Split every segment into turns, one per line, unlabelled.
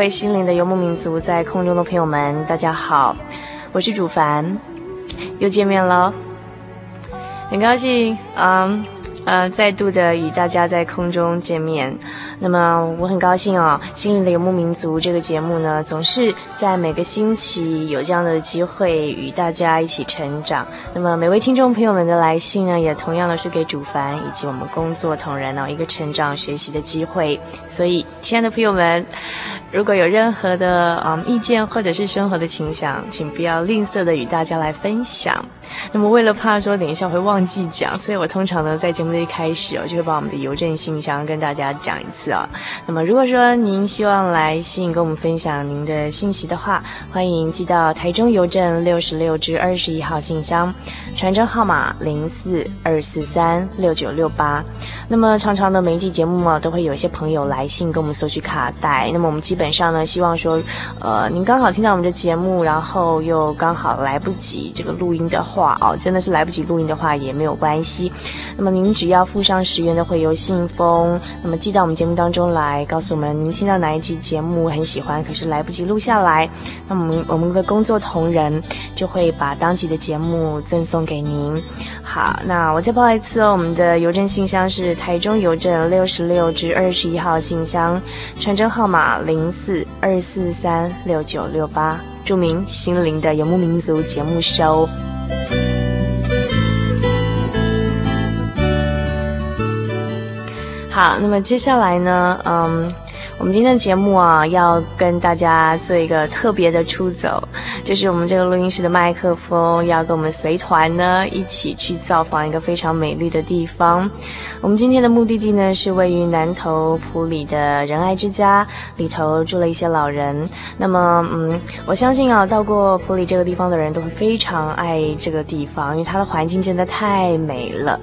位心灵的游牧民族，在空中的朋友们，大家好，我是主凡，又见面了，很高兴，嗯，呃，再度的与大家在空中见面。那么我很高兴哦，《心灵的游牧民族》这个节目呢，总是在每个星期有这样的机会与大家一起成长。那么每位听众朋友们的来信呢，也同样的是给主凡以及我们工作同仁呢一个成长学习的机会。所以，亲爱的朋友们，如果有任何的嗯意见或者是生活的情想，请不要吝啬的与大家来分享。那么，为了怕说等一下会忘记讲，所以我通常呢在节目的一开始哦，就会把我们的邮政信箱跟大家讲一次啊、哦。那么，如果说您希望来信跟我们分享您的信息的话，欢迎寄到台中邮政六十六至二十一号信箱，传真号码零四二四三六九六八。那么，常常的每一季节目嘛，都会有一些朋友来信跟我们索取卡带。那么，我们基本上呢，希望说，呃，您刚好听到我们的节目，然后又刚好来不及这个录音的话。话哦，真的是来不及录音的话也没有关系。那么您只要附上十元的回邮信封，那么寄到我们节目当中来，告诉我们您听到哪一集节目很喜欢，可是来不及录下来，那么我们的工作同仁就会把当集的节目赠送给您。好，那我再报一次哦，我们的邮政信箱是台中邮政六十六至二十一号信箱，传真号码零四二四三六九六八，注明心灵的游牧民族节目收。好，那么接下来呢，嗯。我们今天的节目啊，要跟大家做一个特别的出走，就是我们这个录音室的麦克风要跟我们随团呢一起去造访一个非常美丽的地方。我们今天的目的地呢是位于南投埔里的仁爱之家，里头住了一些老人。那么，嗯，我相信啊，到过埔里这个地方的人都会非常爱这个地方，因为它的环境真的太美了。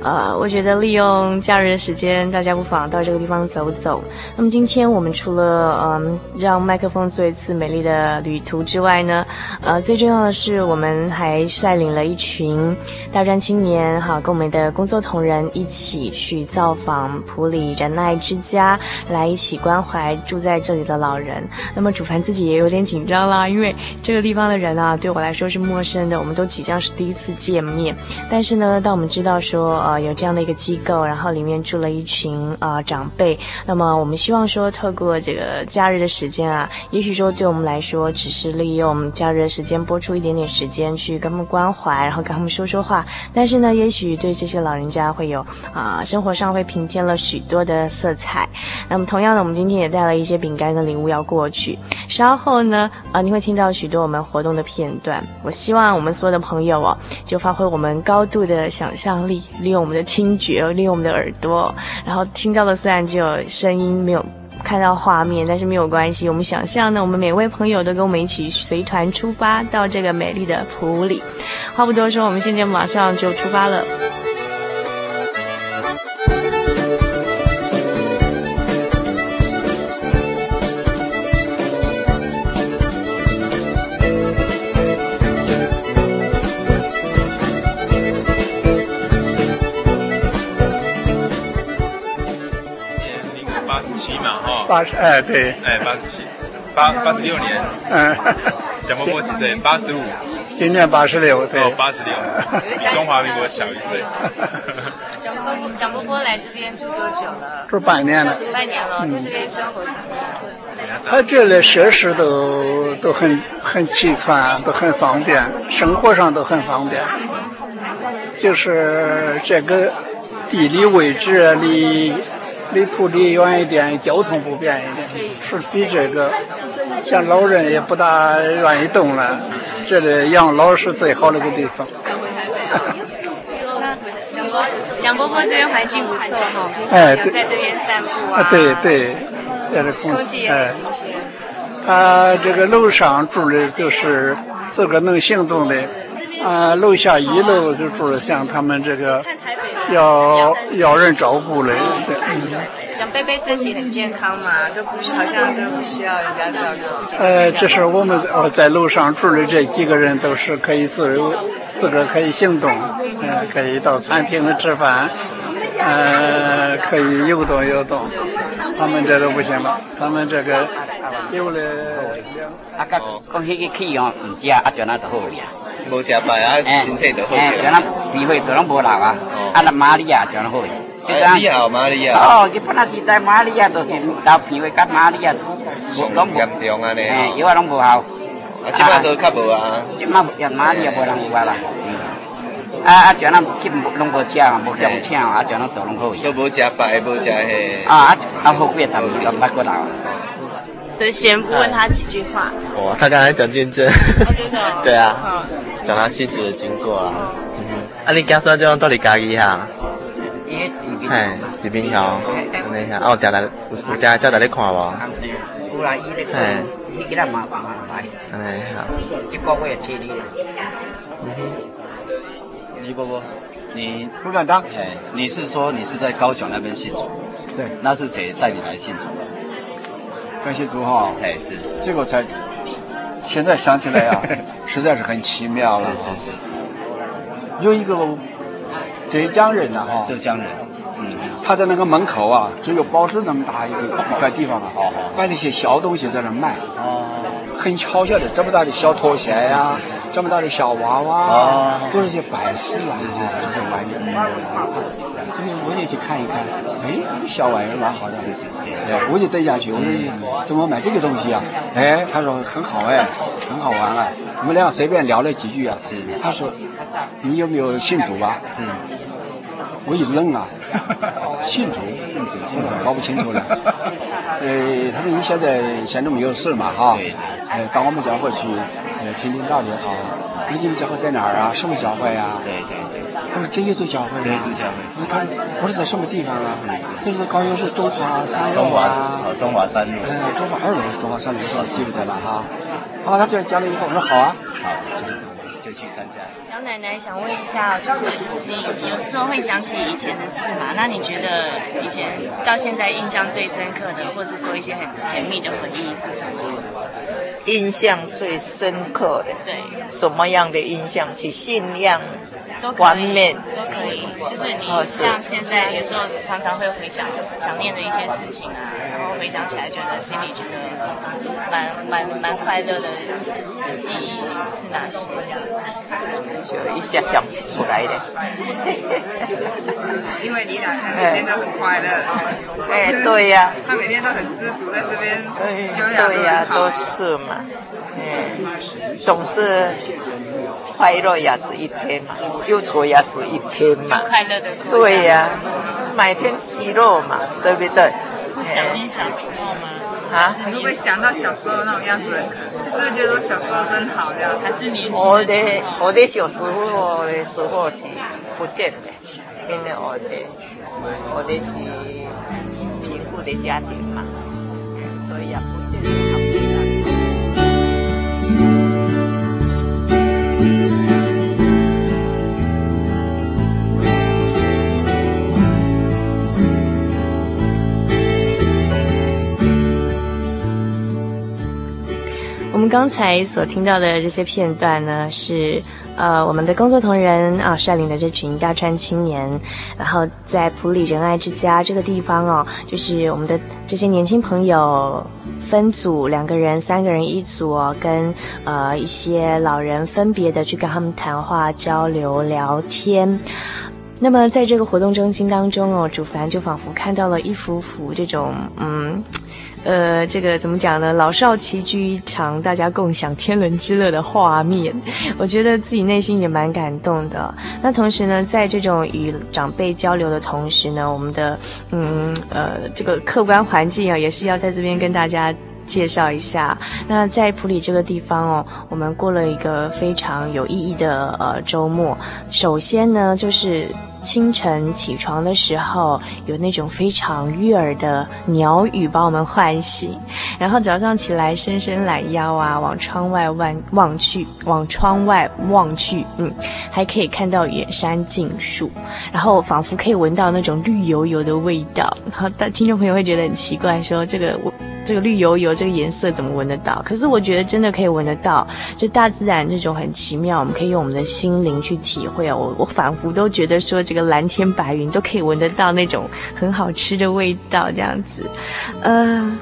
呃，我觉得利用假日的时间，大家不妨到这个地方走走。那么今天。今天我们除了嗯让麦克风做一次美丽的旅途之外呢，呃，最重要的是我们还率领了一群大专青年哈，跟我们的工作同仁一起去造访普里仁爱之家，来一起关怀住在这里的老人。那么主凡自己也有点紧张啦，因为这个地方的人啊对我来说是陌生的，我们都即将是第一次见面。但是呢，当我们知道说呃有这样的一个机构，然后里面住了一群呃长辈，那么我们希望说。透过这个假日的时间啊，也许说对我们来说，只是利用假日的时间播出一点点时间去跟他们关怀，然后跟他们说说话。但是呢，也许对这些老人家会有啊、生活上会平添了许多的色彩。那么同样的，我们今天也带了一些饼干跟礼物要过去。稍后呢，啊、你会听到许多我们活动的片段。我希望我们所有的朋友哦，就发挥我们高度的想象力，利用我们的听觉，利用我们的耳朵，然后听到的虽然只有声音，没有。看到画面，但是没有关系。我们想象呢，我们每位朋友都跟我们一起随团出发到这个美丽的普里。话不多说，我们现在马上就出发了。
八十，哎，对。
哎，八十七，八八十六年。嗯。蒋伯伯几岁？八十五。
今年八十六，对。
哦，八十六，比中华民国小一岁。
蒋伯伯，蒋伯伯来这边住多久了？
住半年了。
半年了，在这边生活怎么样？
他这里设施都都很很齐全，都很方便，生活上都很方便。就是这个地理位置离离土地远一点，交通不便一点，是比这个像老人也不大愿意动了。这里养老是最好的一个地方。
蒋伯伯这边环境不错哈，
哎，
在这边散步
啊。对对，这里
空气也很新鲜。
他这个楼上住的就是自个能行动的，啊，楼下一楼就住了像他们这个要要人照顾的。
像贝贝身体很健康嘛，都不需好像都不需要人家照顾自己。
呃，这是我们哦在楼上住的这几个人都是可以自由，自个可以行动，呃，可以到餐厅里吃饭，呃，可以游动游动。他们这都不行了，他们这个有了两。
啊，讲讲迄个气哦，唔食啊，就那就好呀。
无食饭啊，身体就好。
哎，就那脾胃都拢无老啊，啊那玛利亚就那好。
你好，玛利亚。
哦，日本那时代玛利亚都是到脾胃甲玛利亚，
拢严重啊呢。
哎，药啊拢无效。
啊，即摆都较无啊。
即摆药玛利亚无人有啊啦。啊啊，就那去拢无食，无用请啊，就那都拢好。
都无食饭，无食迄。
啊啊，啊好几个十年都捌过来。
所以先不问他几句话。
哇，他刚才讲见证。对啊。讲他妻子的经过啊。嗯。啊，你刚说这种到底家己哈？嘿，这边有，等一下，哦，定来，有定叫大家看无？嘿，你给他嘛嘛来，哎好。这个月七哩。嗯哼。
李伯伯，你不敢当？哎，你是说你是在高雄那边信主？
对。
那是谁带你来信主的？
感谢主哈。
哎是。
这个才，现在想起来啊，实在是很奇妙了。
是是是。
有一个浙江人呐哈。
浙江人。
他在那个门口啊，只有报纸那么大一个一块地方啊，摆那些小东西在那卖，很巧笑的，这么大的小拖鞋呀，这么大的小娃娃，都是些摆饰啊，
是是是，
这些玩意儿，所以我也去看一看，哎，小玩意儿蛮好的，
是是是，
我就带下去，我说怎么买这个东西啊？哎，他说很好哎，很好玩啊，我们俩随便聊了几句啊，
是是，
他说你有没有信主啊？
是。
我一愣啊，信主，
信主，信主，
搞不清楚了。呃，他说你现在闲着没有事嘛，哈，呃，到我们教会去，呃，听听道理好。你你们教会在哪儿啊？什么教会啊？
对对对。
他说这一所教会。
这一所教会。
你看，我说在什么地方啊？
是是。
就是高雄市中华三路啊。
中华哦，中华三路。
呃，中华二路是中华三路，是记不得了哈。好，他这样讲了以后，我说好啊。
好，就就去参加。
老奶奶想问一下，就是你有时候会想起以前的事嘛？那你觉得以前到现在印象最深刻的，或是说一些很甜蜜的回忆是什么？
印象最深刻的，
对，
什么样的印象？是信仰
方面都可以，就是你像现在有时候常常会回想想念的一些事情啊，回想起来觉得心里觉得蛮蛮蛮快乐的记忆是哪些？这样子
就一下想不出来的。
因为你俩每天都很快乐。
哎，对呀。
他每天都很知足，在这边
对呀，都是嘛。嗯，总是。快乐也是一天嘛，忧愁也是一天嘛。
快乐的。
对呀，每天喜乐嘛，对不对？
会想念小时候吗？
啊？
你会不会想到小时候那种样子很可爱？就是会觉得说小时候真好这样，还是年轻的
我的我的小时候的时候是不见的，因为我的我的是贫苦的家庭嘛，所以也不见
我们刚才所听到的这些片段呢，是呃，我们的工作同仁啊，率领的这群大川青年，然后在普里仁爱之家这个地方哦，就是我们的这些年轻朋友分组，两个人、三个人一组哦，跟呃一些老人分别的去跟他们谈话、交流、聊天。那么在这个活动中心当中哦，主凡就仿佛看到了一幅幅这种嗯。呃，这个怎么讲呢？老少齐聚一场，大家共享天伦之乐的画面，我觉得自己内心也蛮感动的。那同时呢，在这种与长辈交流的同时呢，我们的嗯呃这个客观环境啊，也是要在这边跟大家介绍一下。那在普里这个地方哦，我们过了一个非常有意义的呃周末。首先呢，就是。清晨起床的时候，有那种非常悦耳的鸟语把我们唤醒，然后早上起来伸伸懒腰啊，往窗外望望去，往窗外望去，嗯，还可以看到远山近树，然后仿佛可以闻到那种绿油油的味道。然后，听众朋友会觉得很奇怪，说这个我。这个绿油油这个颜色怎么闻得到？可是我觉得真的可以闻得到，就大自然这种很奇妙，我们可以用我们的心灵去体会。我我仿佛都觉得说，这个蓝天白云都可以闻得到那种很好吃的味道，这样子，呃。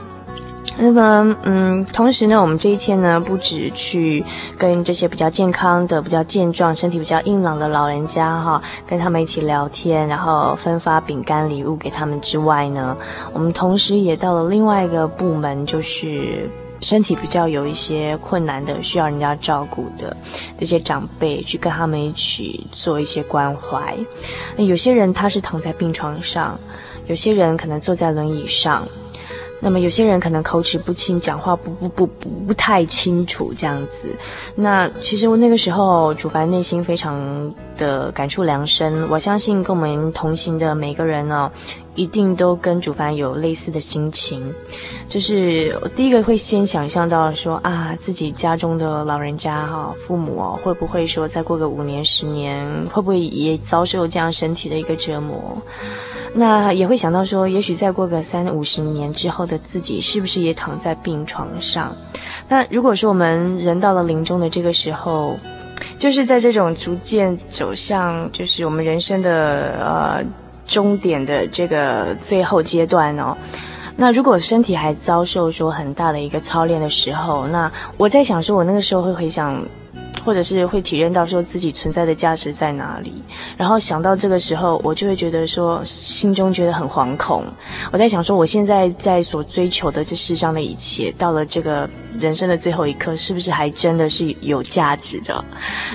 那么，嗯，同时呢，我们这一天呢，不止去跟这些比较健康的、比较健壮、身体比较硬朗的老人家哈，跟他们一起聊天，然后分发饼干礼物给他们之外呢，我们同时也到了另外一个部门，就是身体比较有一些困难的、需要人家照顾的这些长辈，去跟他们一起做一些关怀。那有些人他是躺在病床上，有些人可能坐在轮椅上。那么有些人可能口齿不清，讲话不不不不不太清楚这样子。那其实我那个时候，主凡内心非常的感触良深。我相信跟我们同行的每个人呢，一定都跟主凡有类似的心情。就是第一个会先想象到说啊，自己家中的老人家哈，父母哦，会不会说再过个五年十年，会不会也遭受这样身体的一个折磨？那也会想到说，也许再过个三五十年之后的自己，是不是也躺在病床上？那如果说我们人到了临终的这个时候，就是在这种逐渐走向，就是我们人生的呃终点的这个最后阶段哦。那如果身体还遭受说很大的一个操练的时候，那我在想说，我那个时候会回想。或者是会体认到说自己存在的价值在哪里，然后想到这个时候，我就会觉得说心中觉得很惶恐。我在想说，我现在在所追求的这世上的一切，到了这个人生的最后一刻，是不是还真的是有价值的？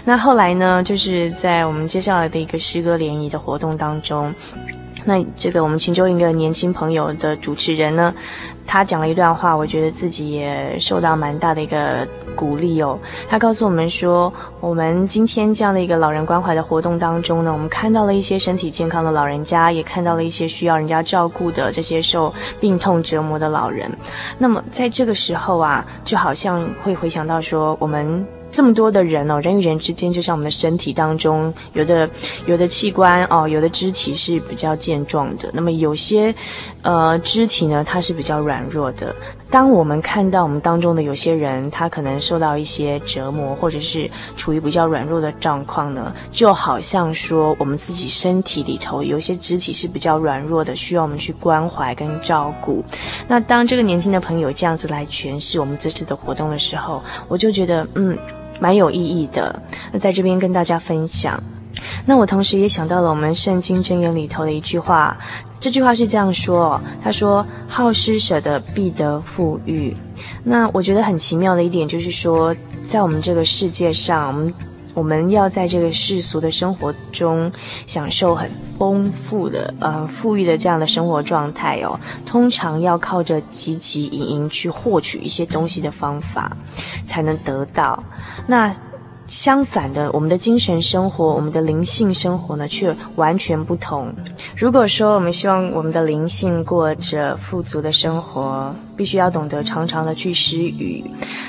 那后来呢，就是在我们接下来的一个诗歌联谊的活动当中，那这个我们请就一个年轻朋友的主持人呢。他讲了一段话，我觉得自己也受到蛮大的一个鼓励哦。他告诉我们说，我们今天这样的一个老人关怀的活动当中呢，我们看到了一些身体健康的老人家，也看到了一些需要人家照顾的这些受病痛折磨的老人。那么在这个时候啊，就好像会回想到说，我们。这么多的人哦，人与人之间，就像我们的身体当中，有的有的器官哦，有的肢体是比较健壮的，那么有些呃肢体呢，它是比较软弱的。当我们看到我们当中的有些人，他可能受到一些折磨，或者是处于比较软弱的状况呢，就好像说我们自己身体里头有些肢体是比较软弱的，需要我们去关怀跟照顾。那当这个年轻的朋友这样子来诠释我们这次的活动的时候，我就觉得嗯。蛮有意义的，那在这边跟大家分享。那我同时也想到了我们圣经箴言里头的一句话，这句话是这样说：他说，好施舍的必得富裕。那我觉得很奇妙的一点就是说，在我们这个世界上，我们。我们要在这个世俗的生活中享受很丰富的、呃富裕的这样的生活状态哦，通常要靠着汲汲营营去获取一些东西的方法，才能得到。那。相反的，我们的精神生活，我们的灵性生活呢，却完全不同。如果说我们希望我们的灵性过着富足的生活，必须要懂得常常的去施予。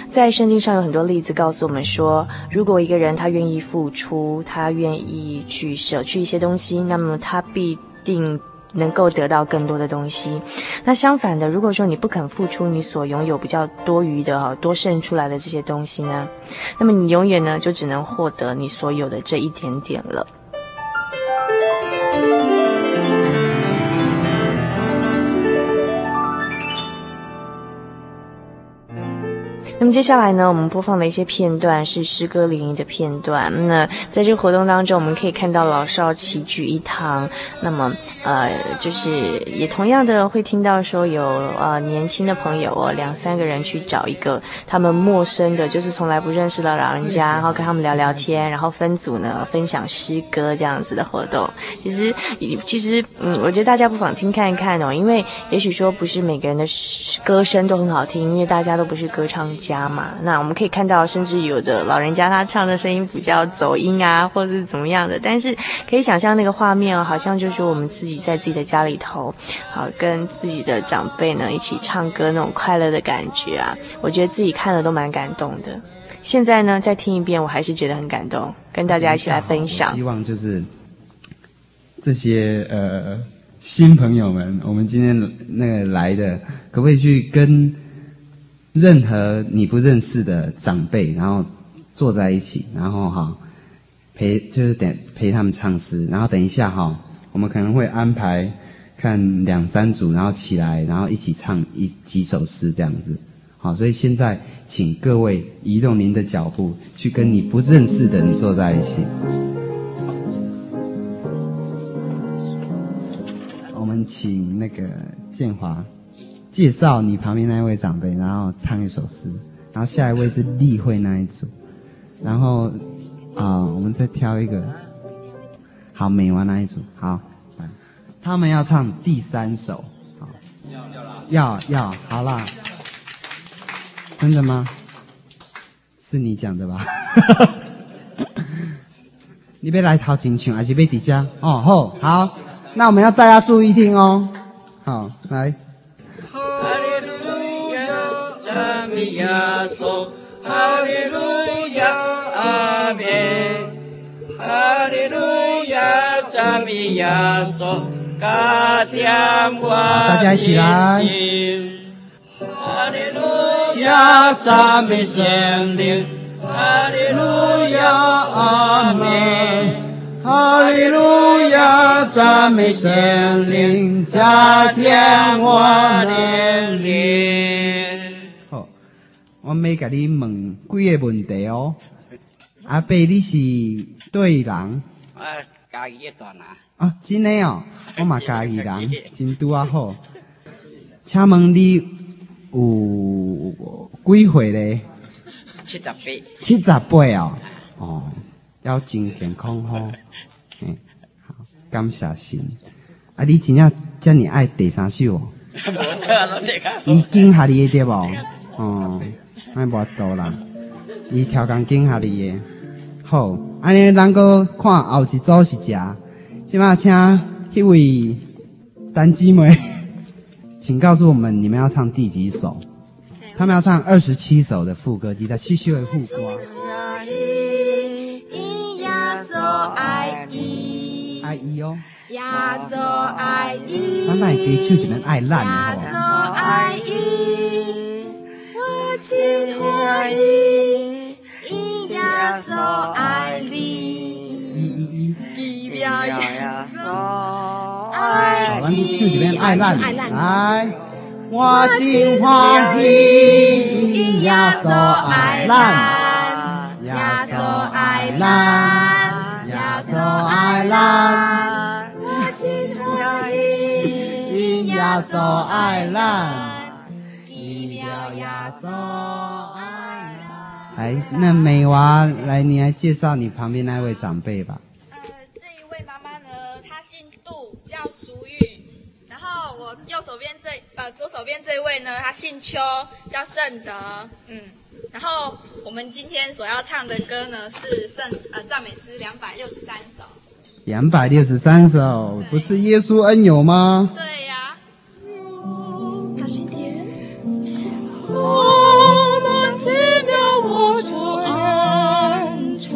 在圣经上有很多例子告诉我们说，如果一个人他愿意付出，他愿意去舍去一些东西，那么他必定。能够得到更多的东西，那相反的，如果说你不肯付出你所拥有比较多余的哈多剩出来的这些东西呢，那么你永远呢就只能获得你所有的这一点点了。那么接下来呢，我们播放的一些片段是诗歌联谊的片段。那在这个活动当中，我们可以看到老少齐聚一堂。那么，呃，就是也同样的会听到说有呃年轻的朋友哦，两三个人去找一个他们陌生的，就是从来不认识的老人家，然后跟他们聊聊天，然后分组呢分享诗歌这样子的活动。其实，其实，嗯，我觉得大家不妨听看一看哦，因为也许说不是每个人的歌声都很好听，因为大家都不是歌唱家。家嘛，那我们可以看到，甚至有的老人家他唱的声音比较走音啊，或者是怎么样的。但是可以想象那个画面哦，好像就是我们自己在自己的家里头，好跟自己的长辈呢一起唱歌那种快乐的感觉啊，我觉得自己看了都蛮感动的。现在呢，再听一遍，我还是觉得很感动，跟大家一起来分享。
希望就是这些呃新朋友们，我们今天那个来的，可不可以去跟？任何你不认识的长辈，然后坐在一起，然后哈陪，就是等陪他们唱诗，然后等一下哈，我们可能会安排看两三组，然后起来，然后一起唱一几首诗这样子。好，所以现在请各位移动您的脚步，去跟你不认识的人坐在一起。我们请那个建华。介绍你旁边那一位长辈，然后唱一首诗，然后下一位是例会那一组，然后啊、我们再挑一个，好，美完那一组，好，他们要唱第三首，好，要要，好啦，真的吗？是你讲的吧？你别来掏金枪，还是别底下？哦，好，好，那我们要大家注意听哦，好，来。亚索，哈利路亚，阿门，哈利路亚，赞美亚索，加添我信心。哈利路亚，赞美圣灵，哈利路亚，阿门，哈利路亚，赞美神灵，加添我年龄。我要甲你问几个问题哦，阿伯你是对人？
啊，家己一段啊。
啊，真诶哦，我嘛家己人，真拄啊好。请问你有几岁咧？
七十八。
七十八哦，哦，要真健康哦。嗯，好，感谢神。啊，你真正这么爱第三首 哦？已经下你的对无？哦。爱无多啦，伊调工经下哩耶。好，安尼咱搁看后一组是谁？即马请迄位单机妹，请告诉我们你们要唱第几首？他们要唱二十七首的副歌，记得继续为副歌。爱伊，爱伊哦。咱来给唱一遍爱咱的好。亲爱的，因耶稣爱你，伊耶稣爱你。来，我真欢喜，伊耶稣爱咱，耶稣爱咱，耶稣爱咱。我真欢喜，因耶稣爱咱。来，那美娃，来，你来介绍你旁边那位长辈吧。
呃，这一位妈妈呢，她姓杜，叫淑玉。然后我右手边这，呃，左手边这位呢，她姓邱，叫圣德。嗯，然后我们今天所要唱的歌呢，是圣呃赞美诗两百六十三首。
两百六十三首，不是耶稣恩友吗？
对呀、啊。多么奇妙，我驻点中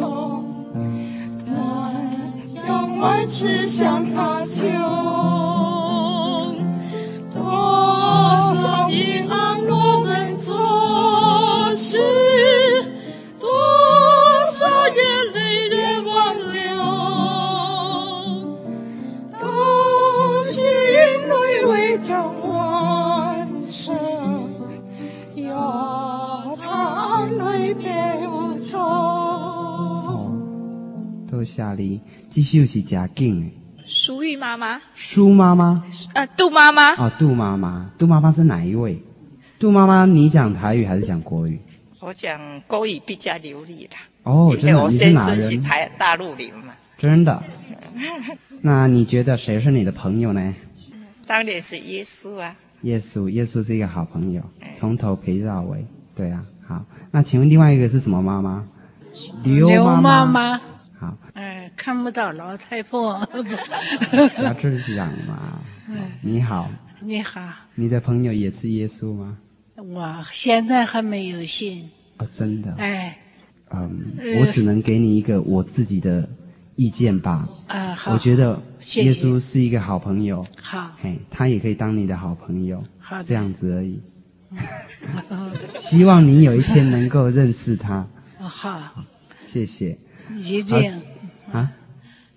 南疆，万驰向他乡。
多少平安，
我们做诗，多少眼泪也挽留，都是因为这黄色。
他来陪我走。
多谢你，这首是真紧的。
淑玉妈妈，
苏妈妈，
呃，杜妈妈。
哦，杜妈妈，杜妈妈是哪一位？杜妈妈，你讲台语还是讲国语？
我讲国语比较流利啦。
哦，真的，
我先生是台大陆人嘛。
真的。那你觉得谁是你的朋友呢？
当然是耶稣啊。
耶稣，耶稣是一个好朋友，从头陪到尾。对啊，好。那请问另外一个是什么妈妈？
刘妈妈。
好。
哎，看不到老太婆。
不 要这样嘛。你好。
你好。
你的朋友也是耶稣吗？
我现在还没有信。
哦，真的。
哎。
嗯，我只能给你一个我自己的意见吧。
啊，好。
我觉得耶稣是一个好朋友。
好。
嘿，他也可以当你的好朋友。
好。
这样子而已。希望你有一天能够认识他。
好。
谢谢。
一定。
啊。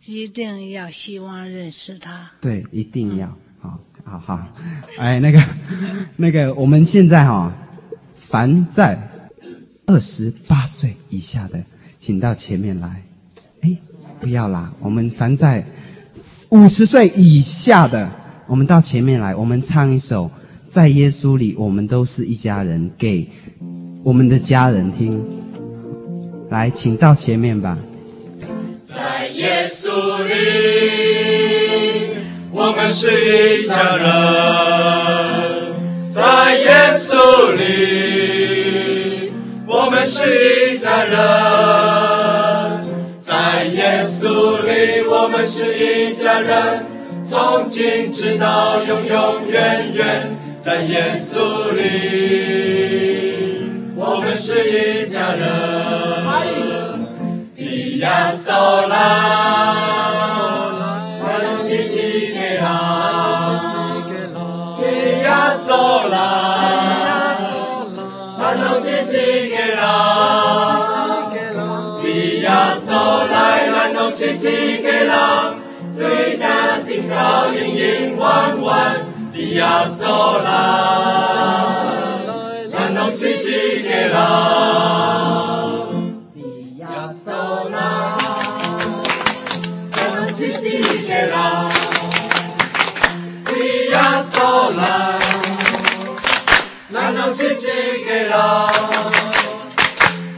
一定要希望认识他。
对，一定要。好，好好。哎，那个，那个，我们现在哈，凡在。二十八岁以下的，请到前面来。哎，不要啦，我们凡在五十岁以下的，我们到前面来。我们唱一首《在耶稣里，我们都是一家人》，给我们的家人听。来，请到前面吧。
在耶稣里，我们是一家人。在耶稣里。我们是一家人，在耶稣里，我们是一家人，从今直到永永远远，在耶稣里，我们是一家人。地亚索拉，万能圣吉给拉，地亚索拉。万能圣吉给拉，利亚索来，万能圣吉给拉，最大的高音音弯弯，利亚索来，万能圣吉给拉，利亚索来，万能圣吉给拉，利亚索来。南农西吉给郎，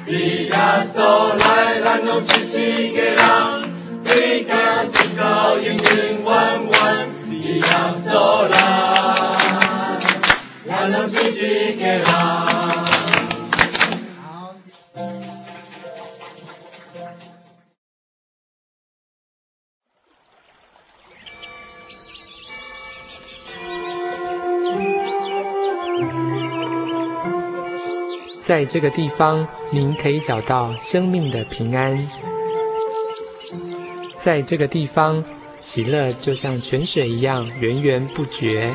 咿呀嗦来，南农西吉给郎，对歌清高，音韵弯弯，咿呀嗦来，南农西吉给郎。
在这个地方，您可以找到生命的平安。在这个地方，喜乐就像泉水一样源源不绝。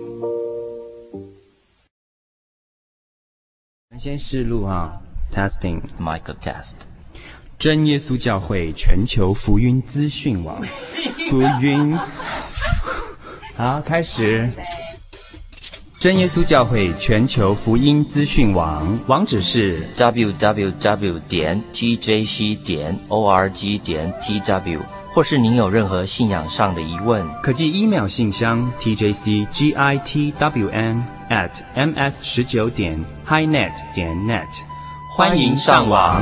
先试录啊，testing
Michael test。
真耶稣教会全球福音资讯网，福音。好，开始。真耶稣教会全球福音资讯网网址是
www 点 tjc 点 org 点 tw，或是您有任何信仰上的疑问，
可寄 email 信箱 tjcgitwn at ms 十九点 highnet 点 net，欢迎上网。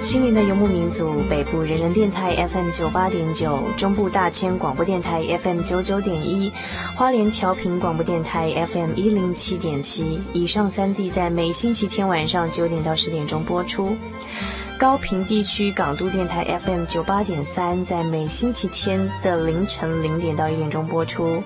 心灵的游牧民族，北部人人电台 FM 九八点九，中部大千广播电台 FM 九九点一，花莲调频广播电台 FM 一零七点七，以上三地在每星期天晚上九点到十点钟播出。高屏地区港都电台 FM 九八点三，在每星期天的凌晨零点到一点钟播出。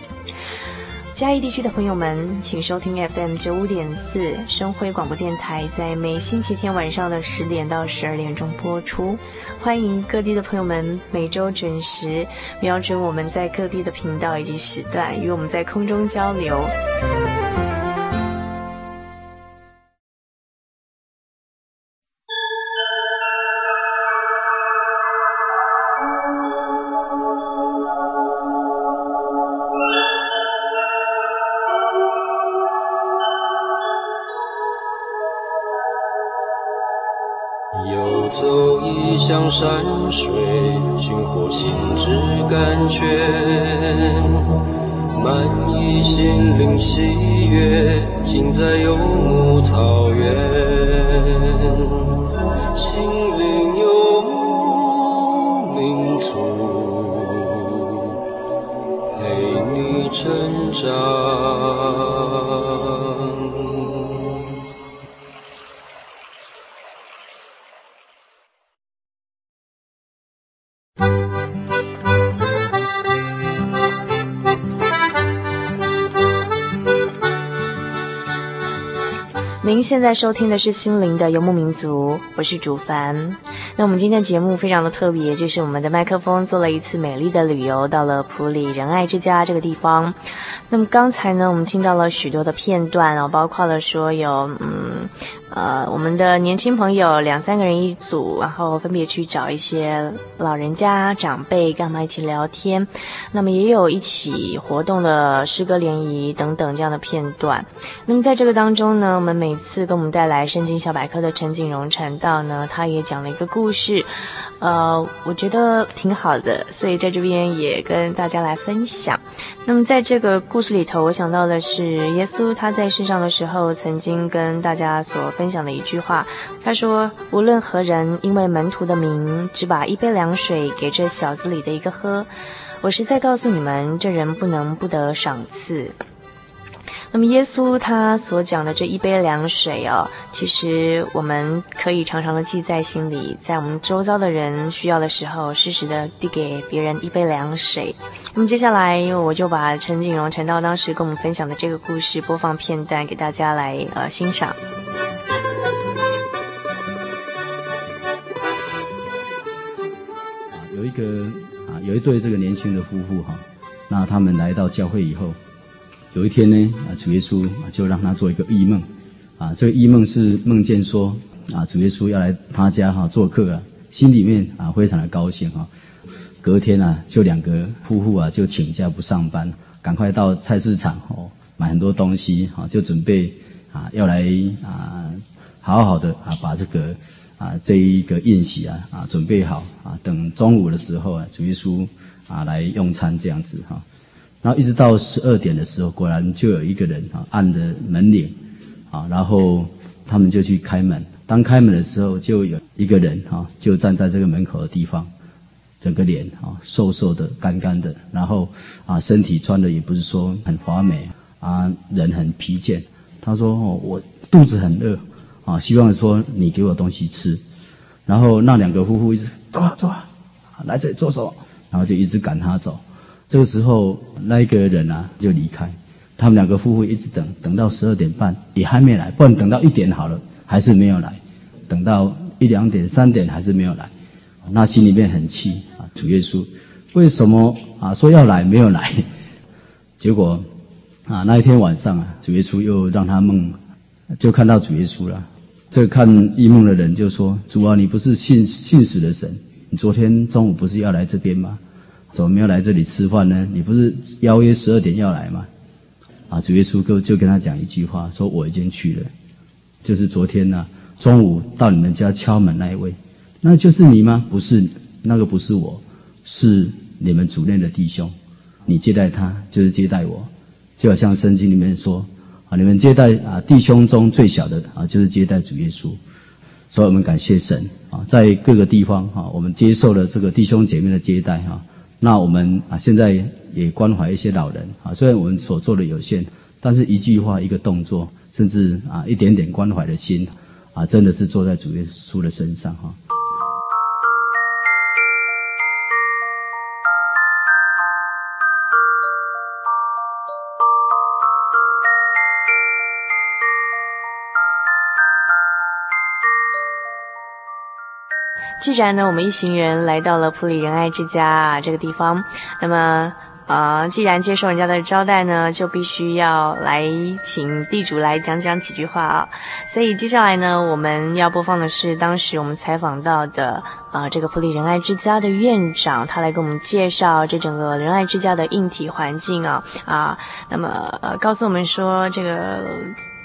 嘉义地区的朋友们，请收听 FM 九五点四生辉广播电台，在每星期天晚上的十点到十二点钟播出。欢迎各地的朋友们每周准时瞄准我们在各地的频道以及时段，与我们在空中交流。
水寻获心现在
收听的是《心灵的游牧民族》，我是主凡。那我们今天节目非常的特别，就是我们的麦克风做了一次美丽的旅游，到了普里仁爱之家这个地方。那么刚才呢，我们听到了许多的片段哦，包括了说有嗯。呃，我们的年轻朋友两三个人一组，然后分别去找一些老人家长辈，干嘛一起聊天。那么也有一起活动的诗歌联谊等等这样的片段。那么在这个当中呢，我们每次给我们带来圣经小百科的陈景荣传道呢，他也讲了一个故事，呃，我觉得挺好的，所以在这边也跟大家来分享。那么在这个故事里头，我想到的是耶稣他在世上的时候，曾经跟大家所分享的一句话。他说：“无论何人因为门徒的名，只把一杯凉水给这小子里的一个喝，我实在告诉你们，这人不能不得赏赐。”那么耶稣他所讲的这一杯凉水哦，其实我们可以常常的记在心里，在我们周遭的人需要的时候，适时的递给别人一杯凉水。那么接下来我就把陈景荣陈道当时跟我们分享的这个故事播放片段给大家来呃欣赏。
有一个啊，有一对这个年轻的夫妇哈，那他们来到教会以后。有一天呢，啊，主耶稣就让他做一个异梦，啊，这个异梦是梦见说，啊，主耶稣要来他家哈做客啊，心里面啊非常的高兴哈。隔天啊，就两个夫妇啊就请假不上班，赶快到菜市场哦买很多东西啊，就准备啊要来啊好好的啊把这个啊这一个宴席啊啊准备好啊，等中午的时候啊，主耶稣啊来用餐这样子哈。然后一直到十二点的时候，果然就有一个人啊按着门铃，啊，然后他们就去开门。当开门的时候，就有一个人啊就站在这个门口的地方，整个脸啊瘦瘦的、干干的，然后啊身体穿的也不是说很华美啊，人很疲倦。他说：“哦，我肚子很饿啊，希望说你给我东西吃。”然后那两个夫妇一直走啊走啊，来这里做什么？然后就一直赶他走。这个时候，那一个人啊就离开，他们两个夫妇一直等，等到十二点半也还没来，不然等到一点好了，还是没有来，等到一两点、三点还是没有来，那心里面很气啊，主耶稣，为什么啊说要来没有来？结果啊那一天晚上啊，主耶稣又让他梦，就看到主耶稣了。这个看异梦的人就说：“主啊，你不是信信使的神，你昨天中午不是要来这边吗？”怎么没有来这里吃饭呢？你不是邀约十二点要来吗？啊，主耶稣就就跟他讲一句话，说我已经去了，就是昨天呢、中午到你们家敲门那一位，那就是你吗？不是，那个不是我。
是你们主内的弟兄，你接待他就是接待我，就好像圣经里面说啊，你们接待啊弟兄中最小的啊，就是接待主耶稣。所以我们感谢神啊，在各个地方哈，我们接受了这个弟兄姐妹的接待哈。那我们啊，现在也关怀一些老人啊，虽然我们所做的有限，但是一句话、一个动作，甚至啊一点点关怀的心啊，真的是坐在主耶稣的身上哈。
既然呢，我们一行人来到了普里仁爱之家这个地方，那么呃，既然接受人家的招待呢，就必须要来请地主来讲讲几句话啊。所以接下来呢，我们要播放的是当时我们采访到的啊、这个普里仁爱之家的院长，他来给我们介绍这整个仁爱之家的硬体环境啊啊，那么，告诉我们说这个。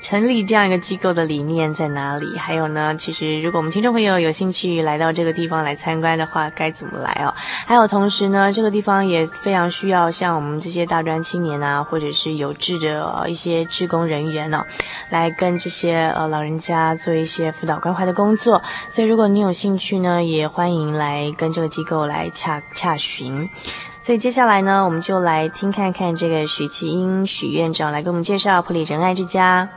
成立这样一个机构的理念在哪里？还有呢，其实如果我们听众朋友有兴趣来到这个地方来参观的话，该怎么来哦？还有同时呢，这个地方也非常需要像我们这些大专青年啊，或者是有志的、呃、一些志工人员哦，来跟这些呃老人家做一些辅导关怀的工作。所以如果你有兴趣呢，也欢迎来跟这个机构来洽洽询。所以接下来呢，我们就来听看看这个许其英许院长来给我们介绍普里仁爱之家。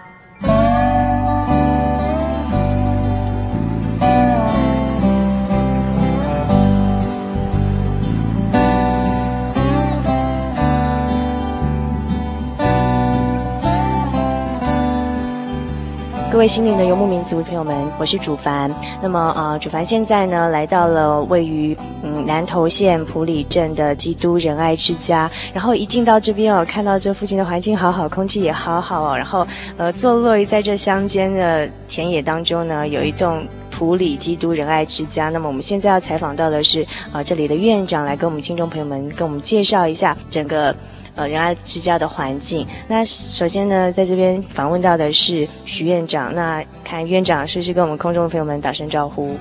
心灵的游牧民族朋友们，我是主凡。那么，呃，主凡现在呢，来到了位于嗯南投县埔里镇的基督仁爱之家。然后一进到这边哦，看到这附近的环境好好，空气也好好哦。然后，呃，坐落于在这乡间的田野当中呢，有一栋埔里基督仁爱之家。那么，我们现在要采访到的是啊、呃，这里的院长来跟我们听众朋友们跟我们介绍一下整个。呃，仁爱之家的环境。那首先呢，在这边访问到的是许院长。那看院长是不是跟我们空中的朋友们打声招呼？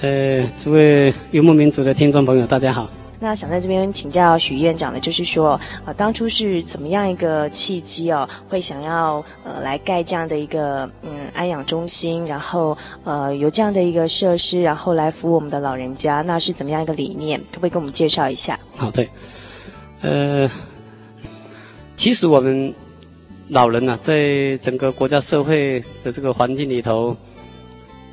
呃，诸位游牧民族的听众朋友，大家好。
那想在这边请教许院长的，就是说，呃，当初是怎么样一个契机哦，会想要呃来盖这样的一个嗯安养中心，然后呃有这样的一个设施，然后来服务我们的老人家，那是怎么样一个理念？可不可以跟我们介绍一下？
好，对，呃。其实我们老人呐、啊，在整个国家社会的这个环境里头，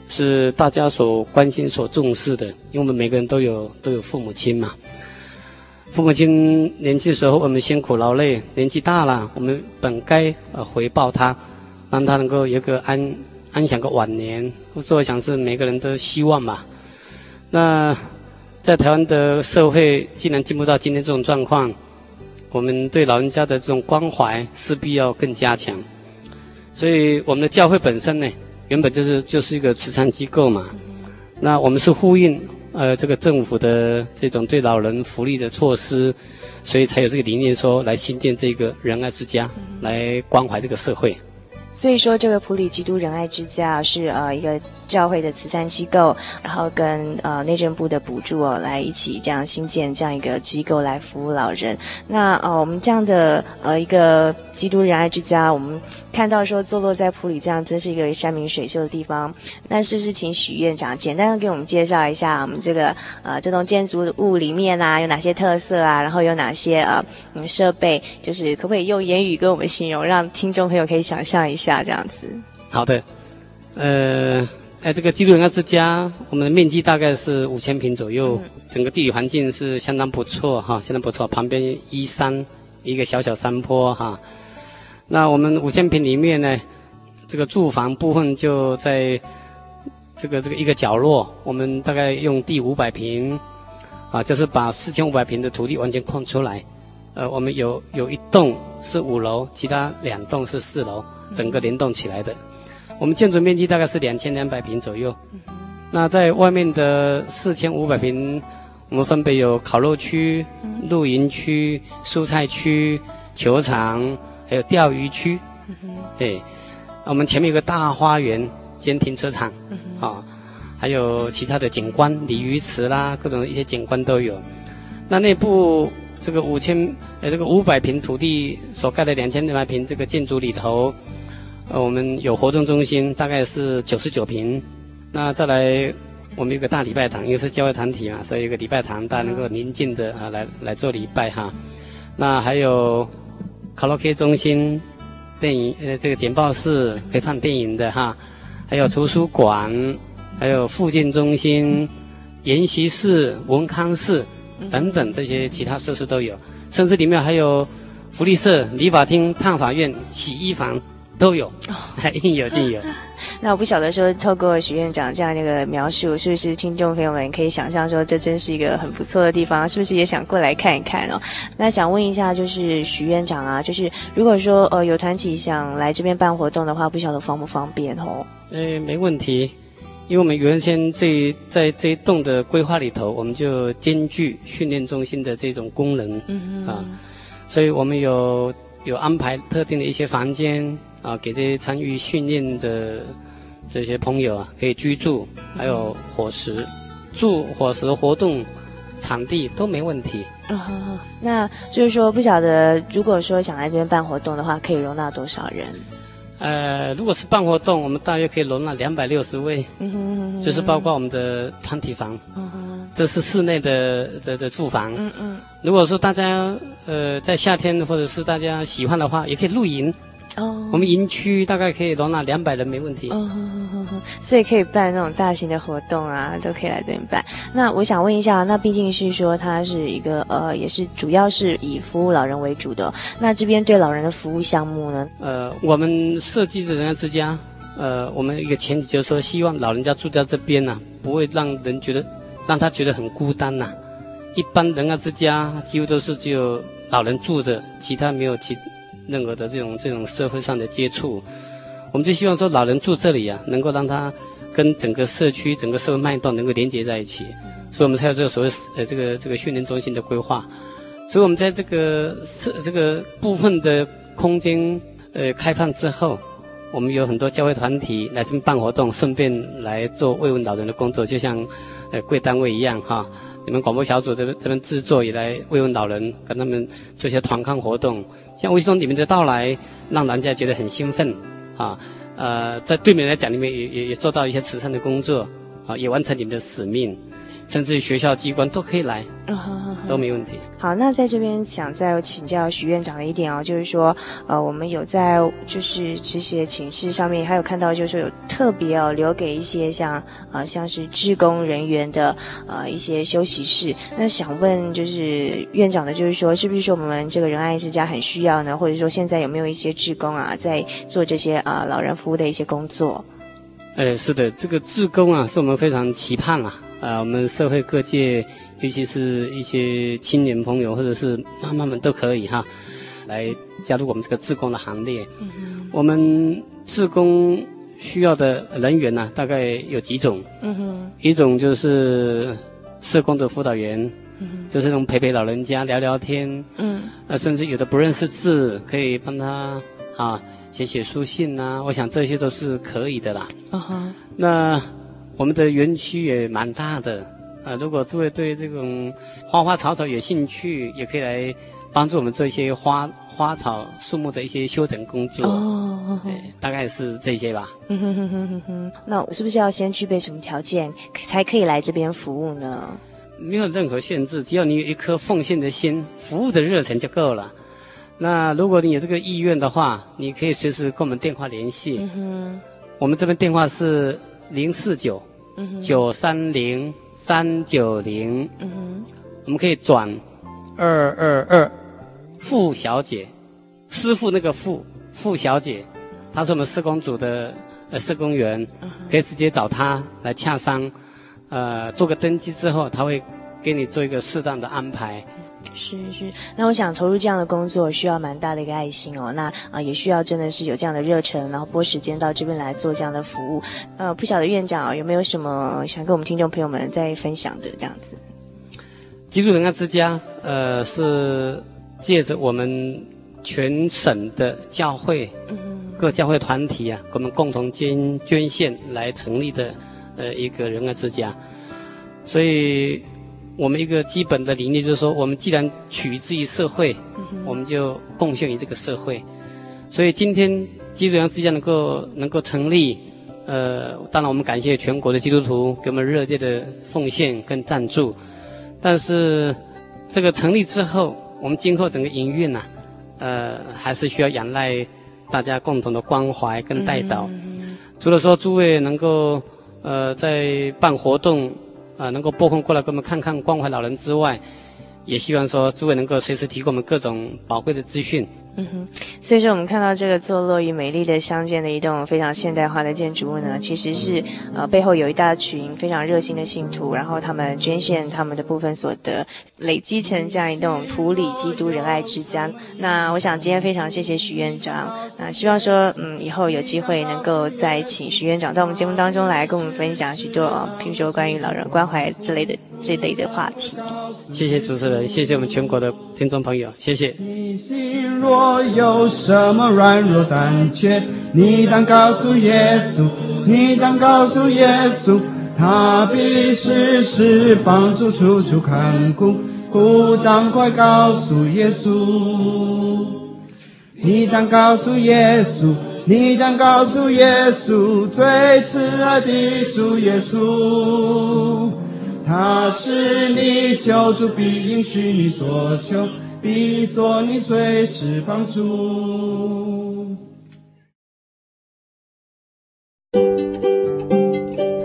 是大家所关心、所重视的。因为我们每个人都有都有父母亲嘛，父母亲年轻时候我们辛苦劳累，年纪大了，我们本该呃回报他，让他能够有个安安享个晚年。或者我想是每个人都希望嘛。那在台湾的社会，既然进步到今天这种状况。我们对老人家的这种关怀势必要更加强，所以我们的教会本身呢，原本就是就是一个慈善机构嘛。那我们是呼应呃这个政府的这种对老人福利的措施，所以才有这个理念说来新建这个仁爱之家，来关怀这个社会。
所以说，这个普里基督仁爱之家是呃一个教会的慈善机构，然后跟呃内政部的补助哦来一起这样新建这样一个机构来服务老人。那呃我们这样的呃一个基督仁爱之家，我们看到说坐落在普里这样真是一个山明水秀的地方。那是不是请许院长简单的给我们介绍一下我们这个呃这栋建筑物里面啊有哪些特色啊，然后有哪些呃嗯设备，就是可不可以用言语跟我们形容，让听众朋友可以想象一下。这样子，
好的，呃，哎，这个基督仁爱之家，我们的面积大概是五千平左右，嗯，整个地理环境是相当不错哈，相当不错。旁边依山，一个小小山坡哈。那我们五千平里面呢，这个住房部分就在这个这个一个角落，我们大概用地五百平，啊，就是把四千五百平的土地完全空出来。呃，我们有有一栋是五楼，其他两栋是四楼。整个联动起来的，我们建筑面积大概是两千两百平左右。那在外面的四千五百平，我们分别有烤肉区、露营区、蔬菜区、球场，还有钓鱼区。哎，我们前面有个大花园兼停车场，啊，还有其他的景观，鲤鱼池啦，各种一些景观都有。那内部这个五千呃这个五百平土地所盖的两千六百平这个建筑里头，呃，我们有活动中心，大概是九十九平。那再来，我们有个大礼拜堂，因为是教会团体嘛，所以有个礼拜堂，大家能够宁静的啊来来做礼拜哈。那还有卡拉 OK 中心、电影呃这个简报室可以放电影的哈，还有图书馆，还有附近中心、研习室、文康室。等等，这些其他设施都有，甚至里面还有福利社、理发厅、烫发院、洗衣房都有，还应有尽有。
那我不晓得说，透过许院长这样的一个描述，是不是听众朋友们可以想象说，这真是一个很不错的地方？是不是也想过来看一看哦？那想问一下，就是许院长啊，就是如果说呃有团体想来这边办活动的话，不晓得方不方便哦？
诶，没问题。因为我们原先这在这一栋的规划里头，我们就兼具训练中心的这种功能，嗯嗯啊，所以我们有有安排特定的一些房间啊，给这些参与训练的这些朋友啊，可以居住，还有伙食、住、伙食、活动场地都没问题。
嗯哼哼，那就是说，不晓得如果说想来这边办活动的话，可以容纳多少人？
呃，如果是办活动，我们大约可以容纳两百六十位，嗯哼嗯哼，就是包括我们的团体房，嗯，这是室内的的的住房，嗯嗯。如果说大家呃在夏天或者是大家喜欢的话，也可以露营。哦，我们营区大概可以容纳两百人，没问题。哦，
所以可以办那种大型的活动啊，都可以来这边办。那我想问一下，那毕竟是说它是一个呃，也是主要是以服务老人为主的。那这边对老人的服务项目呢？
呃，我们设计的人家之家，呃，我们一个前提就是说，希望老人家住在这边呢、啊，不会让人觉得让他觉得很孤单呐、啊。一般人家之家几乎都是只有老人住着，其他没有其。任何的这种这种社会上的接触，我们就希望说老人住这里啊，能够让他跟整个社区、整个社会脉动能够连接在一起，所以我们才有这个所谓呃这个这个训练中心的规划。所以我们在这个社这个部分的空间呃开放之后，我们有很多教会团体来这边办活动，顺便来做慰问老人的工作，就像呃贵单位一样哈。你们广播小组这边这边制作也来慰问老人，跟他们做一些团康活动。像吴医生你们的到来，让人家觉得很兴奋啊。呃，在对面来讲，你们也也也做到一些慈善的工作啊，也完成你们的使命。甚至于学校机关都可以来，都没问题。
好，那在这边想再请教许院长的一点哦，就是说，呃，我们有在就是这些寝室上面，还有看到就是说有特别哦留给一些像呃像是志工人员的呃一些休息室。那想问就是院长的，就是说是不是说我们这个仁爱之家很需要呢？或者说现在有没有一些志工啊在做这些啊、呃、老人服务的一些工作？
哎，是的，这个志工啊是我们非常期盼啊。啊，我们社会各界，尤其是一些青年朋友或者是妈妈们都可以哈，来加入我们这个自工的行列。嗯。我们自工需要的人员呢、啊，大概有几种。嗯哼。一种就是社工的辅导员，嗯，就是那种陪陪老人家聊聊天。嗯。那甚至有的不认识字，可以帮他啊写写书信呐、啊。我想这些都是可以的啦。嗯哼。那。我们的园区也蛮大的，啊，如果诸位对这种花花草草有兴趣，也可以来帮助我们做一些花花草树木的一些修整工作。哦，大概是这些吧。嗯哼哼哼哼哼。
那我是不是要先具备什么条件，才可以来这边服务呢？
没有任何限制，只要你有一颗奉献的心，服务的热忱就够了。那如果你有这个意愿的话，你可以随时跟我们电话联系。嗯。我们这边电话是。零四九九三零三九零，我们可以转二二二。傅小姐，师傅那个傅傅小姐，她是我们施工组的呃施工员，可以直接找她来洽商，呃做个登记之后，她会给你做一个适当的安排。
是是，那我想投入这样的工作需要蛮大的一个爱心哦。那啊、呃，也需要真的是有这样的热忱，然后拨时间到这边来做这样的服务。呃，不晓得院长有没有什么想跟我们听众朋友们再分享的这样子？
基督仁爱之家，呃，是借着我们全省的教会，嗯，各教会团体啊，我们共同捐捐献来成立的，呃，一个仁爱之家。所以。我们一个基本的理念就是说，我们既然取之于社会，我们就贡献于这个社会。所以今天基督教世界能够能够成立，呃，当然我们感谢全国的基督徒给我们热烈的奉献跟赞助。但是这个成立之后，我们今后整个营运呢，呃，还是需要仰赖大家共同的关怀跟带导。除了说诸位能够呃在办活动。啊，能够拨空过来给我们看看关怀老人之外，也希望说诸位能够随时提供我们各种宝贵的资讯。
嗯哼，所以说我们看到这个坐落于美丽的乡间的一栋非常现代化的建筑物呢，其实是呃背后有一大群非常热心的信徒，然后他们捐献他们的部分所得，累积成这样一栋普里基督仁爱之家。那我想今天非常谢谢许院长，那希望说嗯以后有机会能够再请许院长到我们节目当中来跟我们分享许多，譬如说关于老人关怀之类的这类的话题。
谢谢主持人，谢谢我们全国的听众朋友，谢谢。
若有什么软弱胆怯，你当告诉耶稣，你当告诉耶稣，他必时时帮助，处处看顾，孤单快告诉耶稣。你当告诉耶稣，你当告诉耶稣，最慈爱的主耶稣，他是你救主，必应许你所求。必做你随时帮助。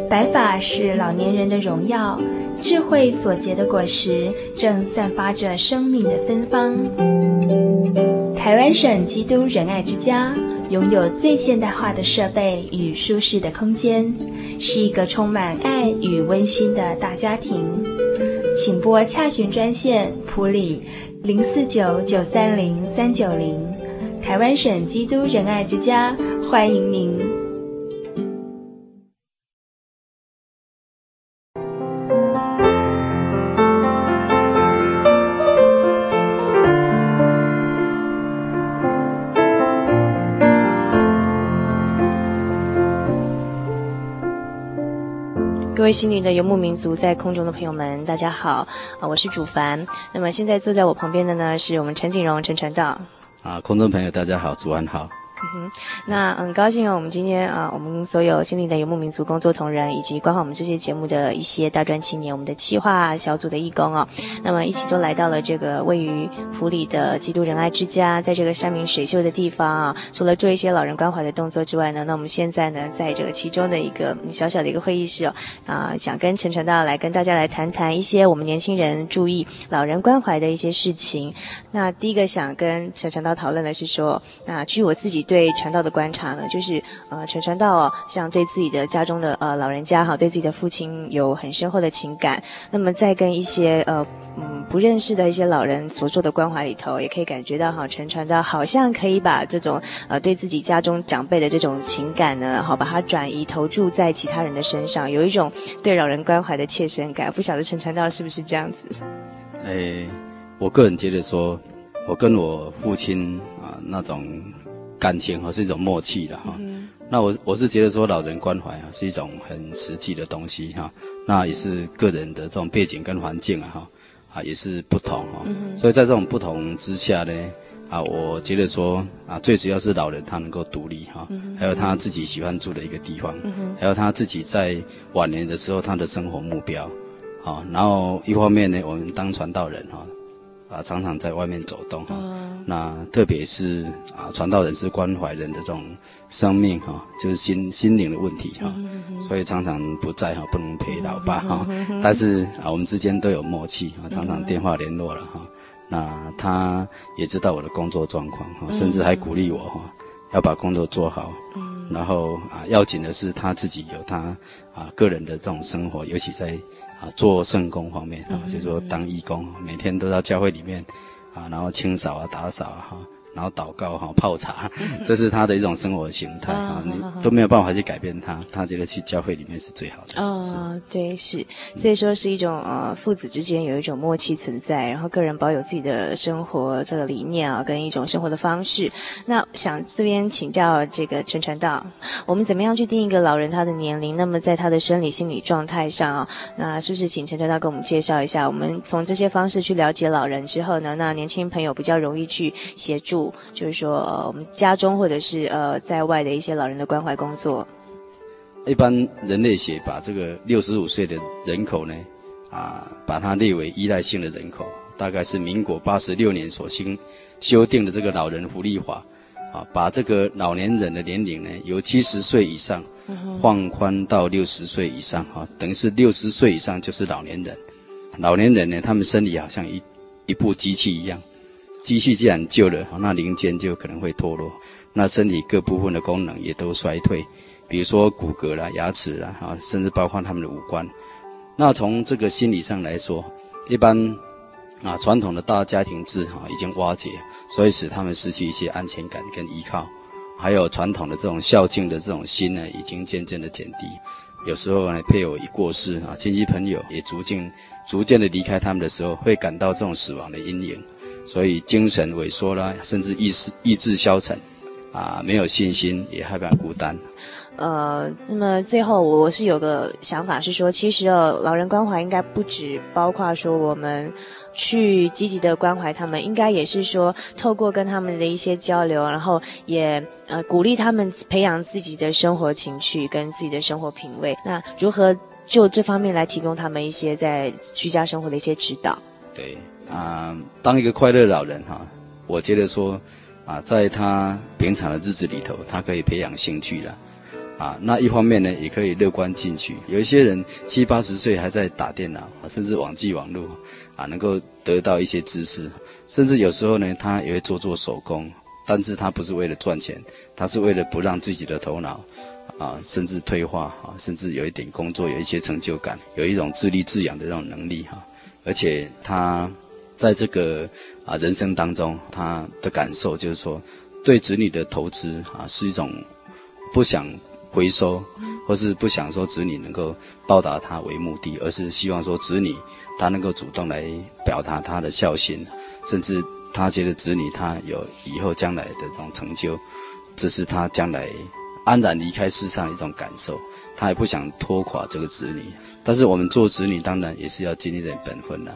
白发是老年人的荣耀，智慧所结的果实正散发着生命的芬芳。台湾省基督仁爱之家拥有最现代化的设备与舒适的空间，是一个充满爱与温馨的大家庭。请拨洽询专线普里。零四九九三零三九零，台湾省基督仁爱之家欢迎您。
位心灵的游牧民族，在空中的朋友们，大家好，啊，我是主凡。那么现在坐在我旁边的呢，是我们陈景荣陈传道。
啊，空中朋友，大家好，主安好。
嗯哼，那很高兴哦，我们今天啊，我们所有心灵的游牧民族工作同仁，以及关怀我们这些节目的一些大专青年，我们的企划小组的义工哦，那么一起就来到了这个位于普里的基督仁爱之家，在这个山明水秀的地方啊，除了做一些老人关怀的动作之外呢，那我们现在呢，在这个其中的一个小小的一个会议室哦，啊，想跟陈传道来跟大家来谈谈一些我们年轻人注意老人关怀的一些事情。那第一个想跟陈传道讨论的是说，那据我自己对传道的观察呢，就是呃，陈传道，像对自己的家中的呃老人家哈，对自己的父亲有很深厚的情感。那么在跟一些呃嗯不认识的一些老人所做的关怀里头，也可以感觉到哈，陈传道好像可以把这种呃对自己家中长辈的这种情感呢，好把它转移投注在其他人的身上，有一种对老人关怀的切身感。不晓得陈传道是不是这样子？
诶，我个人觉得说，我跟我父亲啊那种。感情哈是一种默契的哈，嗯、那我我是觉得说老人关怀啊是一种很实际的东西哈，那也是个人的这种背景跟环境啊哈啊也是不同哈，嗯、所以在这种不同之下呢啊，我觉得说啊最主要是老人他能够独立哈，嗯、还有他自己喜欢住的一个地方，嗯、还有他自己在晚年的时候他的生活目标，好，然后一方面呢我们当传道人哈。啊，常常在外面走动哈，嗯、那特别是啊，传道人是关怀人的这种生命哈，就是心心灵的问题哈，嗯嗯、所以常常不在哈，不能陪老爸哈，但是啊，我们之间都有默契啊，常常电话联络了哈，嗯、那他也知道我的工作状况哈，甚至还鼓励我哈，要把工作做好。嗯。然后啊，要紧的是他自己有他啊个人的这种生活，尤其在啊做圣工方面啊，就是说当义工，每天都到教会里面啊，然后清扫啊、打扫啊哈，然后祷告哈，泡茶，这是他的一种生活形态啊，你都没有办法去改变他，他这个去教会里面是最好的。
哦，对，是，所以说是一种呃父子之间有一种默契存在，然后个人保有自己的生活这个理念啊，跟一种生活的方式。那想这边请教这个陈传道，我们怎么样去定一个老人他的年龄？那么在他的生理心理状态上啊，那是不是请陈传道给我们介绍一下？我们从这些方式去了解老人之后呢，那年轻朋友比较容易去协助。就是说，呃，我们家中或者是呃在外的一些老人的关怀工作。
一般人类学把这个六十五岁的人口呢，啊，把它列为依赖性的人口，大概是民国八十六年所新修订的这个老人福利法，啊，把这个老年人的年龄呢由七十岁以上放宽到六十岁以上，啊，等于是六十岁以上就是老年人。老年人呢，他们身体好像一一部机器一样。机器既然旧了，那零件就可能会脱落，那身体各部分的功能也都衰退，比如说骨骼啦、牙齿啦，啊，甚至包括他们的五官。那从这个心理上来说，一般啊传统的大家庭制哈已经瓦解，所以使他们失去一些安全感跟依靠，还有传统的这种孝敬的这种心呢，已经渐渐的减低。有时候呢，配偶一过世啊，亲戚朋友也逐渐逐渐的离开他们的时候，会感到这种死亡的阴影。所以精神萎缩啦，甚至意识意志消沉，啊，没有信心，也害怕孤单。
呃，那么最后我是有个想法是说，其实哦，老人关怀应该不止包括说我们去积极的关怀他们，应该也是说透过跟他们的一些交流，然后也呃鼓励他们培养自己的生活情趣跟自己的生活品味。那如何就这方面来提供他们一些在居家生活的一些指导？
对。啊，当一个快乐老人哈，我觉得说，啊，在他平常的日子里头，他可以培养兴趣了，啊，那一方面呢，也可以乐观进取。有一些人七八十岁还在打电脑，甚至网际网络，啊，能够得到一些知识，甚至有时候呢，他也会做做手工，但是他不是为了赚钱，他是为了不让自己的头脑，啊，甚至退化，啊，甚至有一点工作有一些成就感，有一种自立自养的这种能力哈，而且他。在这个啊人生当中，他的感受就是说，对子女的投资啊是一种不想回收，或是不想说子女能够报答他为目的，而是希望说子女他能够主动来表达他的孝心，甚至他觉得子女他有以后将来的这种成就，这是他将来安然离开世上一种感受，他也不想拖垮这个子女。但是我们做子女当然也是要尽一点本分的。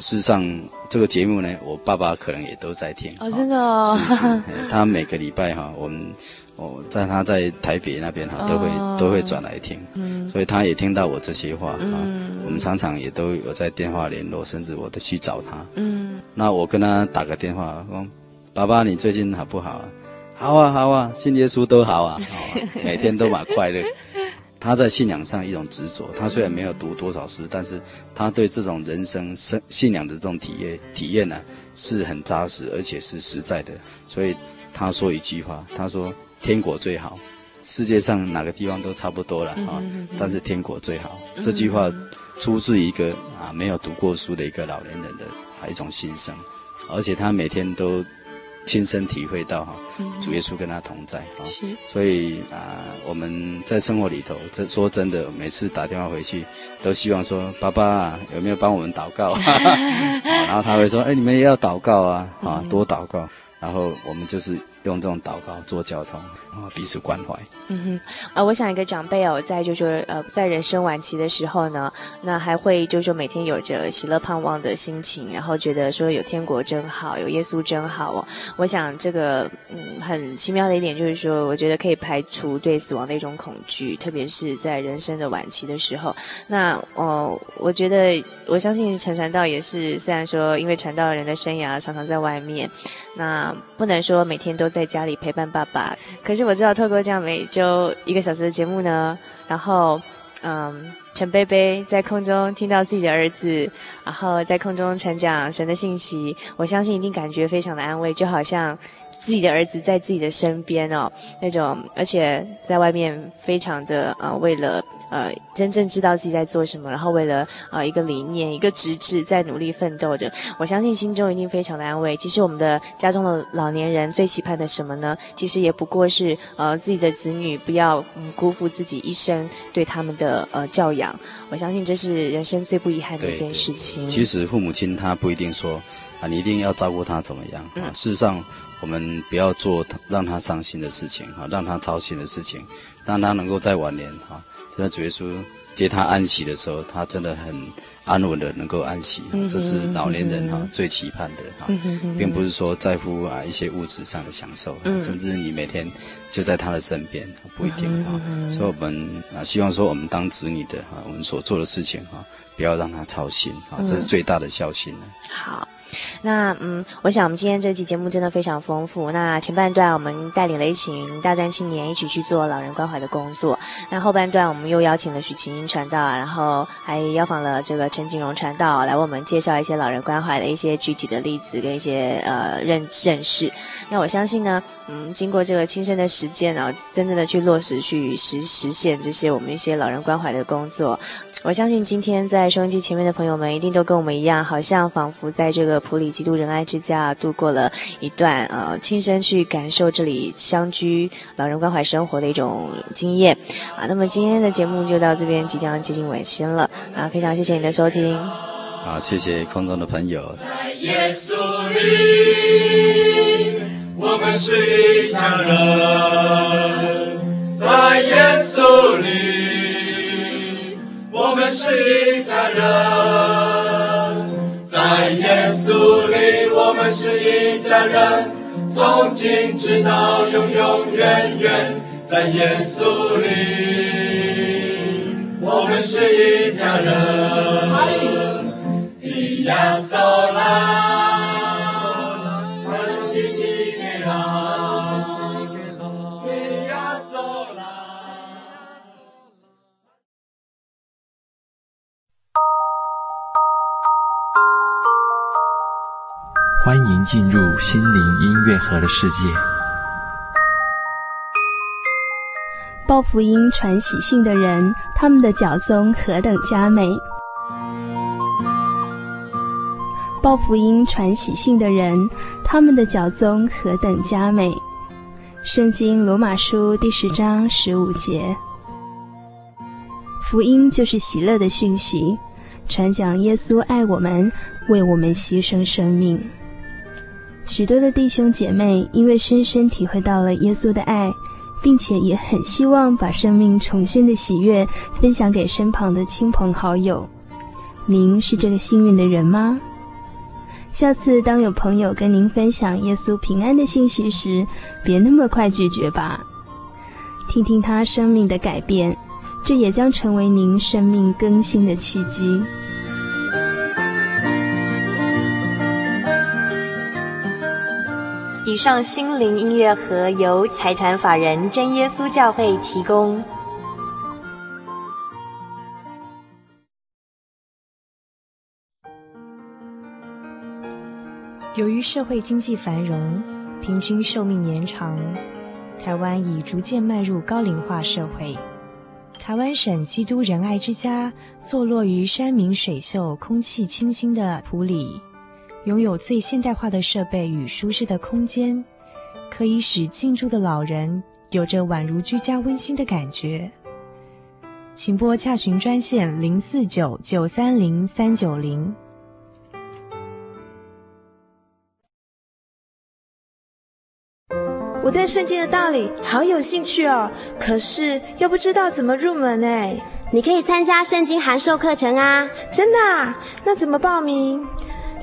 事实上，这个节目呢，我爸爸可能也都在听。
哦，真的哦。
是是，他每个礼拜哈，我们我在他在台北那边哈，都会都会转来听。嗯。所以他也听到我这些话啊。嗯。我们常常也都有在电话联络，甚至我都去找他。嗯。那我跟他打个电话，说：“爸爸，你最近好不好啊？”“好啊，好啊，信耶稣都好啊，好啊，每天都蛮快乐。”他在信仰上一种执着，他虽然没有读多少书，但是他对这种人生生信仰的这种体验体验呢，是很扎实而且是实在的。所以他说一句话，他说：“天国最好，世界上哪个地方都差不多了啊，但是天国最好。”这句话出自一个啊没有读过书的一个老年人的啊一种心声，而且他每天都。亲身体会到哈，主耶稣跟他同在哈，所以啊，我们在生活里头，这说真的，每次打电话回去，都希望说，爸爸有没有帮我们祷告？然后他会说，哎，你们也要祷告啊，啊，多祷告。然后我们就是用这种祷告做交通，然后彼此关怀。
嗯哼，呃，我想一个长辈哦，在就是呃，在人生晚期的时候呢，那还会就是说每天有着喜乐盼望的心情，然后觉得说有天国真好，有耶稣真好哦。我想这个嗯很奇妙的一点就是说，我觉得可以排除对死亡的一种恐惧，特别是在人生的晚期的时候。那哦，我觉得我相信陈传道也是，虽然说因为传道人的生涯常常在外面，那不能说每天都在家里陪伴爸爸，可是我知道透过这样每周一个小时的节目呢，然后，嗯，陈贝贝在空中听到自己的儿子，然后在空中传讲神的信息，我相信一定感觉非常的安慰，就好像自己的儿子在自己的身边哦，那种，而且在外面非常的呃，为了。呃真正知道自己在做什么，然后为了呃一个理念、一个职志在努力奋斗着。我相信心中一定非常的安慰。其实我们的家中的老年人最期盼的什么呢？其实也不过是呃自己的子女不要嗯辜负自己一生对他们的呃教养。我相信这是人生最不遗憾的一件事情。
其实父母亲他不一定说啊，你一定要照顾他怎么样啊？嗯、事实上。我们不要做让他伤心的事情哈，让他操心的事情，让他能够在晚年哈，真的主耶稣接他安息的时候，他真的很安稳的能够安息，这是老年人哈最期盼的哈，并不是说在乎啊一些物质上的享受，甚至你每天就在他的身边，不一定哈，所以我们啊希望说我们当子女的哈，我们所做的事情哈，不要让他操心啊，这是最大的孝心。
好。那嗯，我想我们今天这期节目真的非常丰富。那前半段我们带领了一群大专青年一起去做老人关怀的工作。那后半段我们又邀请了许晴英传道，然后还邀访了这个陈景荣传道来为我们介绍一些老人关怀的一些具体的例子跟一些呃认认识。那我相信呢，嗯，经过这个亲身的实践啊，真正的去落实去实实现这些我们一些老人关怀的工作。我相信今天在收音机前面的朋友们一定都跟我们一样，好像仿佛在这个埔里基督仁爱之家度过了一段呃亲身去感受这里乡居老人关怀生活的一种经验啊。那么今天的节目就到这边即将接近尾声了啊，非常谢谢你的收听。
啊，谢谢空中的朋友。
在耶稣里，我们是一家人。在耶稣里。我们是一家人，在耶稣里，我们是一家人，从今直到永永远远，在耶稣里，我们是一家人。的亚索拉。
欢迎进入心灵音乐盒的世界。
报福音传喜信的人，他们的脚踪何等佳美！报福音传喜信的人，他们的脚踪何等佳美！圣经罗马书第十章十五节。福音就是喜乐的讯息，传讲耶稣爱我们，为我们牺牲生命。许多的弟兄姐妹因为深深体会到了耶稣的爱，并且也很希望把生命重生的喜悦分享给身旁的亲朋好友。您是这个幸运的人吗？下次当有朋友跟您分享耶稣平安的信息时，别那么快拒绝吧。听听他生命的改变，这也将成为您生命更新的契机。
以上心灵音乐盒由财团法人真耶稣教会提供。由于社会经济繁荣，平均寿命延长，台湾已逐渐迈入高龄化社会。台湾省基督仁爱之家坐落于山明水秀、空气清新的埔里。拥有最现代化的设备与舒适的空间，可以使进驻的老人有着宛如居家温馨的感觉。请拨洽询专线零四九九三零三九零。
我对圣经的道理好有兴趣哦，可是又不知道怎么入门哎。
你可以参加圣经函授课程啊！
真的啊？那怎么报名？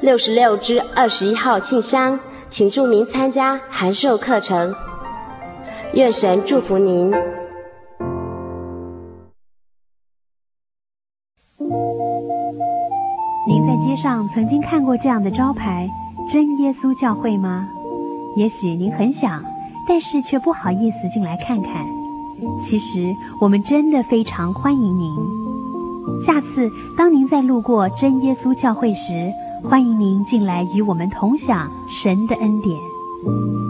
六十六支二十一号信箱，请注明参加函授课程。愿神祝福您。
您在街上曾经看过这样的招牌“真耶稣教会”吗？也许您很想，但是却不好意思进来看看。其实我们真的非常欢迎您。下次当您在路过真耶稣教会时，欢迎您进来与我们同享神的恩典。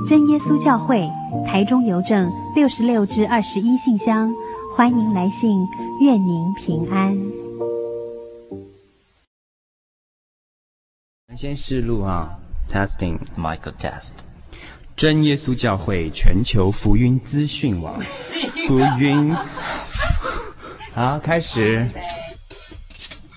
真耶稣教会，台中邮政六十六至二十一信箱，欢迎来信，愿您平安。
先试录啊，testing
Michael test。
真耶稣教会全球福音资讯网，福音。好，开始。